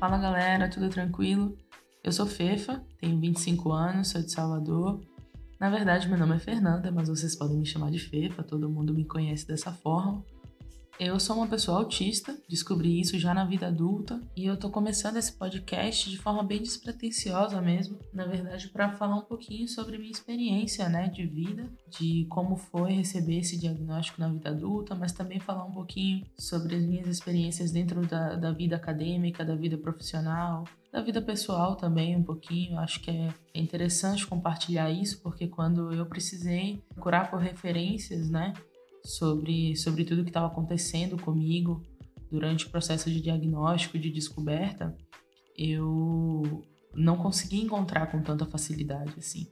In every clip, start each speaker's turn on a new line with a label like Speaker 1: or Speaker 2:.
Speaker 1: Fala galera, tudo tranquilo? Eu sou Fefa, tenho 25 anos, sou de Salvador. Na verdade, meu nome é Fernanda, mas vocês podem me chamar de Fefa, todo mundo me conhece dessa forma. Eu sou uma pessoa autista, descobri isso já na vida adulta e eu tô começando esse podcast de forma bem despretensiosa mesmo, na verdade, para falar um pouquinho sobre minha experiência, né, de vida, de como foi receber esse diagnóstico na vida adulta, mas também falar um pouquinho sobre as minhas experiências dentro da, da vida acadêmica, da vida profissional, da vida pessoal também um pouquinho. Acho que é interessante compartilhar isso, porque quando eu precisei procurar por referências, né, sobre, sobre tudo que estava acontecendo comigo durante o processo de diagnóstico, de descoberta, eu não consegui encontrar com tanta facilidade assim.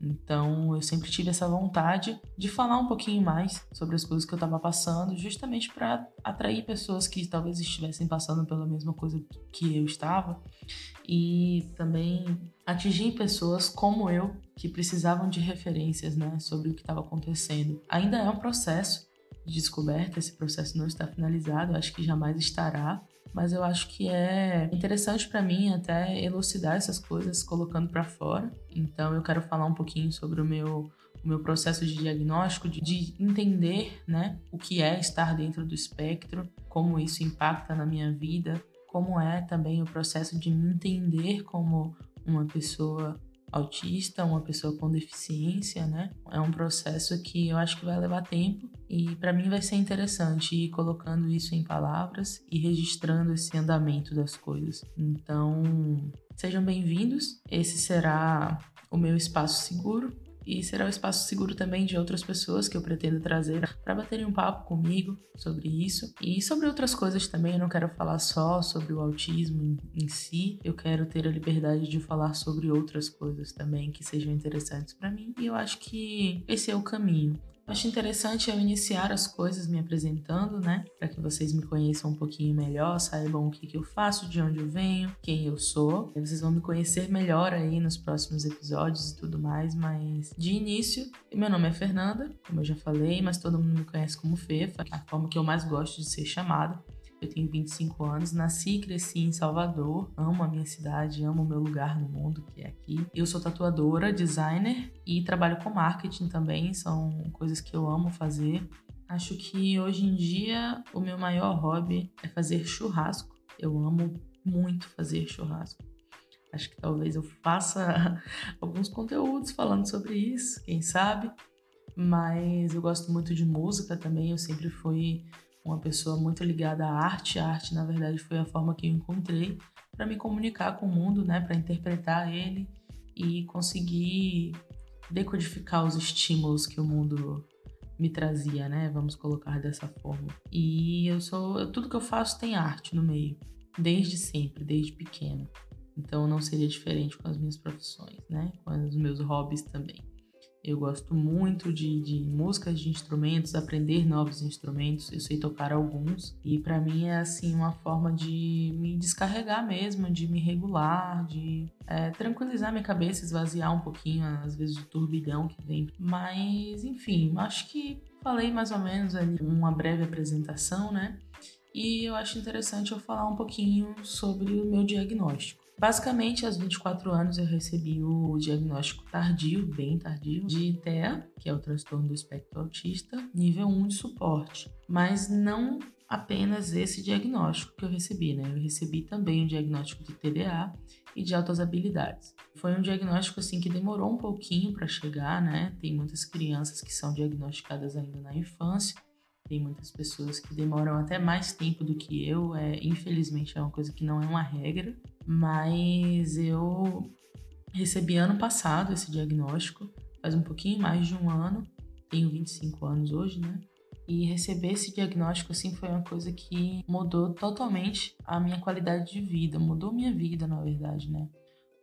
Speaker 1: Então, eu sempre tive essa vontade de falar um pouquinho mais sobre as coisas que eu estava passando, justamente para atrair pessoas que talvez estivessem passando pela mesma coisa que eu estava e também atingir pessoas como eu que precisavam de referências, né, sobre o que estava acontecendo. Ainda é um processo de descoberta, esse processo não está finalizado, acho que jamais estará, mas eu acho que é interessante para mim até elucidar essas coisas colocando para fora. Então eu quero falar um pouquinho sobre o meu o meu processo de diagnóstico, de, de, entender né, o que é estar dentro do espectro, como isso impacta na minha vida, como é também o processo de me entender como uma pessoa autista, uma pessoa com deficiência, né? É um processo que eu acho que vai levar tempo e para mim vai ser interessante ir colocando isso em palavras e registrando esse andamento das coisas. Então, sejam bem-vindos. Esse será o meu espaço seguro e será o espaço seguro também de outras pessoas que eu pretendo trazer para baterem um papo comigo sobre isso e sobre outras coisas também. Eu não quero falar só sobre o autismo em si, eu quero ter a liberdade de falar sobre outras coisas também que sejam interessantes para mim e eu acho que esse é o caminho. Acho interessante eu iniciar as coisas me apresentando, né? Para que vocês me conheçam um pouquinho melhor, saibam o que, que eu faço, de onde eu venho, quem eu sou. Vocês vão me conhecer melhor aí nos próximos episódios e tudo mais, mas de início, meu nome é Fernanda, como eu já falei, mas todo mundo me conhece como Fefa, a forma que eu mais gosto de ser chamada. Eu tenho 25 anos, nasci e cresci em Salvador, amo a minha cidade, amo o meu lugar no mundo, que é aqui. Eu sou tatuadora, designer e trabalho com marketing também, são coisas que eu amo fazer. Acho que hoje em dia o meu maior hobby é fazer churrasco. Eu amo muito fazer churrasco. Acho que talvez eu faça alguns conteúdos falando sobre isso, quem sabe. Mas eu gosto muito de música também, eu sempre fui uma pessoa muito ligada à arte. A arte, na verdade, foi a forma que eu encontrei para me comunicar com o mundo, né, para interpretar ele e conseguir decodificar os estímulos que o mundo me trazia, né? Vamos colocar dessa forma. E eu sou, tudo que eu faço tem arte no meio, desde sempre, desde pequeno. Então não seria diferente com as minhas profissões, né? Com os meus hobbies também. Eu gosto muito de, de músicas de instrumentos, aprender novos instrumentos. Eu sei tocar alguns e para mim é assim uma forma de me descarregar mesmo, de me regular, de é, tranquilizar minha cabeça, esvaziar um pouquinho às vezes o turbilhão que vem. Mas enfim, acho que falei mais ou menos ali uma breve apresentação, né? E eu acho interessante eu falar um pouquinho sobre o meu diagnóstico. Basicamente, aos 24 anos eu recebi o diagnóstico tardio, bem tardio, de TEA, que é o transtorno do espectro autista, nível 1 de suporte. Mas não apenas esse diagnóstico que eu recebi, né? Eu recebi também o diagnóstico de TDA e de altas habilidades. Foi um diagnóstico assim que demorou um pouquinho para chegar, né? Tem muitas crianças que são diagnosticadas ainda na infância tem muitas pessoas que demoram até mais tempo do que eu. É, infelizmente é uma coisa que não é uma regra, mas eu recebi ano passado esse diagnóstico, faz um pouquinho mais de um ano. Tenho 25 anos hoje, né? E receber esse diagnóstico assim foi uma coisa que mudou totalmente a minha qualidade de vida, mudou minha vida, na verdade, né?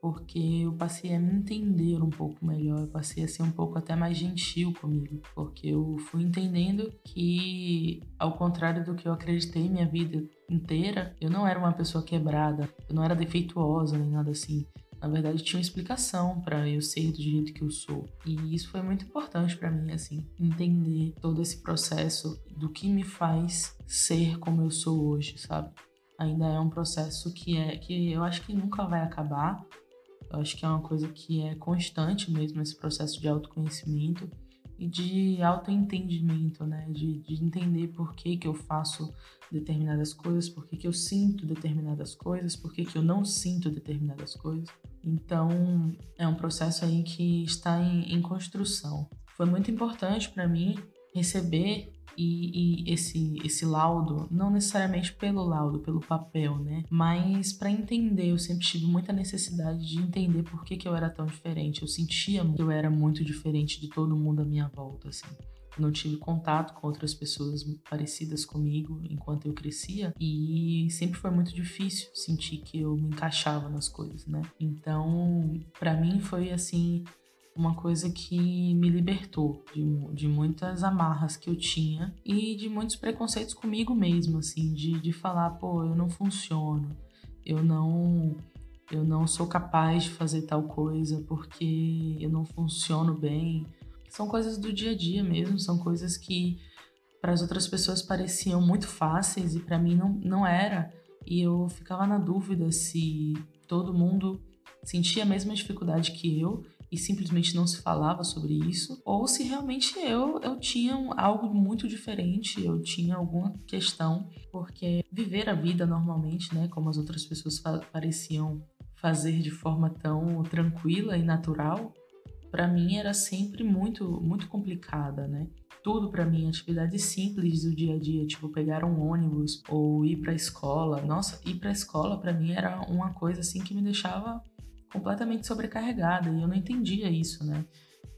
Speaker 1: Porque eu passei a me entender um pouco melhor, eu passei a ser um pouco até mais gentil comigo, porque eu fui entendendo que, ao contrário do que eu acreditei minha vida inteira, eu não era uma pessoa quebrada, eu não era defeituosa nem nada assim. Na verdade, tinha uma explicação para eu ser do jeito que eu sou. E isso foi muito importante para mim, assim, entender todo esse processo do que me faz ser como eu sou hoje, sabe? ainda é um processo que é que eu acho que nunca vai acabar. Eu acho que é uma coisa que é constante mesmo esse processo de autoconhecimento e de autoentendimento, né? De, de entender por que, que eu faço determinadas coisas, por que, que eu sinto determinadas coisas, por que, que eu não sinto determinadas coisas. Então, é um processo aí que está em, em construção. Foi muito importante para mim receber e, e, esse, esse laudo, não necessariamente pelo laudo, pelo papel, né? Mas para entender, eu sempre tive muita necessidade de entender por que, que eu era tão diferente. Eu sentia que eu era muito diferente de todo mundo à minha volta, assim. Eu não tive contato com outras pessoas parecidas comigo enquanto eu crescia e sempre foi muito difícil sentir que eu me encaixava nas coisas, né? Então, para mim foi assim uma coisa que me libertou de, de muitas amarras que eu tinha e de muitos preconceitos comigo mesmo, assim, de, de falar, pô, eu não funciono, eu não eu não sou capaz de fazer tal coisa porque eu não funciono bem. São coisas do dia a dia mesmo, são coisas que para as outras pessoas pareciam muito fáceis e para mim não, não era. E eu ficava na dúvida se todo mundo sentia a mesma dificuldade que eu e simplesmente não se falava sobre isso, ou se realmente eu, eu tinha algo muito diferente, eu tinha alguma questão, porque viver a vida normalmente, né, como as outras pessoas pareciam fazer de forma tão tranquila e natural, para mim era sempre muito muito complicada, né? Tudo para mim, atividades simples do dia a dia, tipo pegar um ônibus ou ir para a escola. Nossa, ir para a escola para mim era uma coisa assim que me deixava completamente sobrecarregada e eu não entendia isso, né?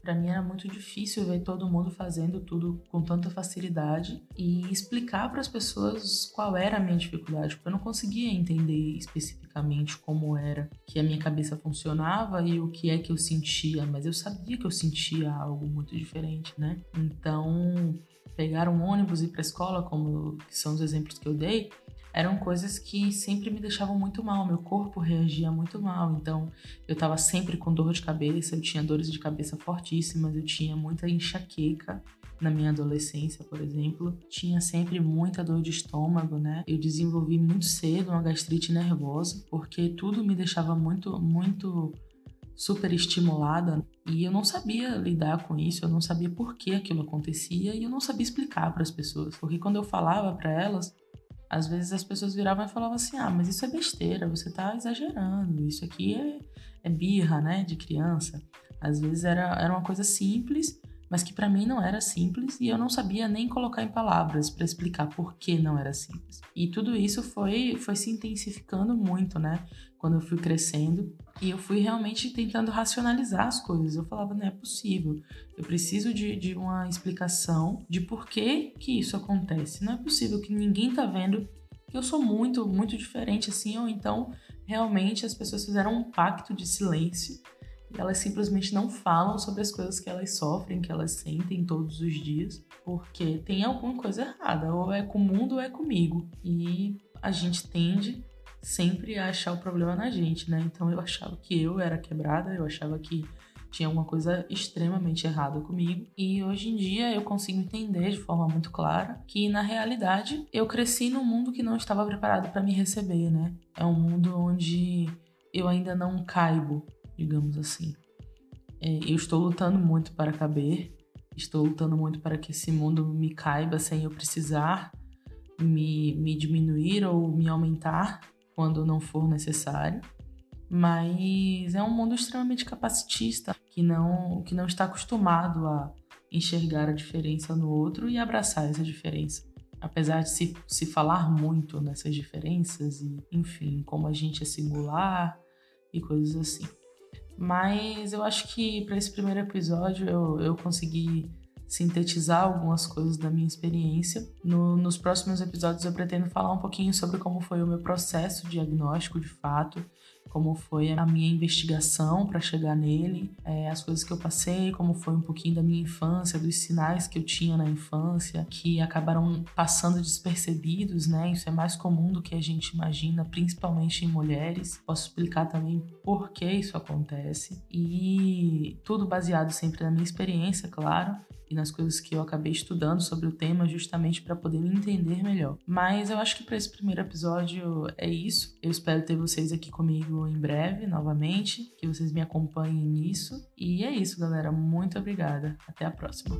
Speaker 1: Para mim era muito difícil ver todo mundo fazendo tudo com tanta facilidade e explicar para as pessoas qual era a minha dificuldade, porque eu não conseguia entender especificamente como era que a minha cabeça funcionava e o que é que eu sentia, mas eu sabia que eu sentia algo muito diferente, né? Então, pegar um ônibus e ir para a escola, como são os exemplos que eu dei, eram coisas que sempre me deixavam muito mal, meu corpo reagia muito mal, então eu estava sempre com dor de cabeça, eu tinha dores de cabeça fortíssimas, eu tinha muita enxaqueca na minha adolescência, por exemplo, tinha sempre muita dor de estômago, né? Eu desenvolvi muito cedo uma gastrite nervosa, porque tudo me deixava muito, muito super estimulada e eu não sabia lidar com isso, eu não sabia por que aquilo acontecia e eu não sabia explicar para as pessoas, porque quando eu falava para elas, às vezes as pessoas viravam e falavam assim: ah, mas isso é besteira, você tá exagerando, isso aqui é, é birra, né, de criança. Às vezes era, era uma coisa simples, mas que para mim não era simples e eu não sabia nem colocar em palavras para explicar por que não era simples. E tudo isso foi, foi se intensificando muito, né, quando eu fui crescendo e eu fui realmente tentando racionalizar as coisas. Eu falava, não é possível. Eu preciso de, de uma explicação de por que, que isso acontece. Não é possível que ninguém tá vendo que eu sou muito, muito diferente assim, ou então realmente as pessoas fizeram um pacto de silêncio elas simplesmente não falam sobre as coisas que elas sofrem, que elas sentem todos os dias, porque tem alguma coisa errada, ou é com o mundo ou é comigo. E a gente tende sempre a achar o problema na gente, né? Então eu achava que eu era quebrada, eu achava que tinha alguma coisa extremamente errada comigo. E hoje em dia eu consigo entender de forma muito clara que na realidade eu cresci num mundo que não estava preparado para me receber, né? É um mundo onde eu ainda não caibo, digamos assim. É, eu estou lutando muito para caber, estou lutando muito para que esse mundo me caiba sem eu precisar me, me diminuir ou me aumentar quando não for necessário. Mas é um mundo extremamente capacitista, que não, que não está acostumado a enxergar a diferença no outro e abraçar essa diferença. Apesar de se, se falar muito nessas diferenças e, enfim, como a gente é singular e coisas assim. Mas eu acho que para esse primeiro episódio eu, eu consegui sintetizar algumas coisas da minha experiência. No, nos próximos episódios eu pretendo falar um pouquinho sobre como foi o meu processo diagnóstico de fato, como foi a minha investigação para chegar nele, é, as coisas que eu passei, como foi um pouquinho da minha infância, dos sinais que eu tinha na infância, que acabaram passando despercebidos, né? Isso é mais comum do que a gente imagina, principalmente em mulheres. Posso explicar também por que isso acontece. E tudo baseado sempre na minha experiência, claro e nas coisas que eu acabei estudando sobre o tema, justamente para poder me entender melhor. Mas eu acho que para esse primeiro episódio é isso. Eu espero ter vocês aqui comigo em breve, novamente, que vocês me acompanhem nisso. E é isso, galera. Muito obrigada. Até a próxima.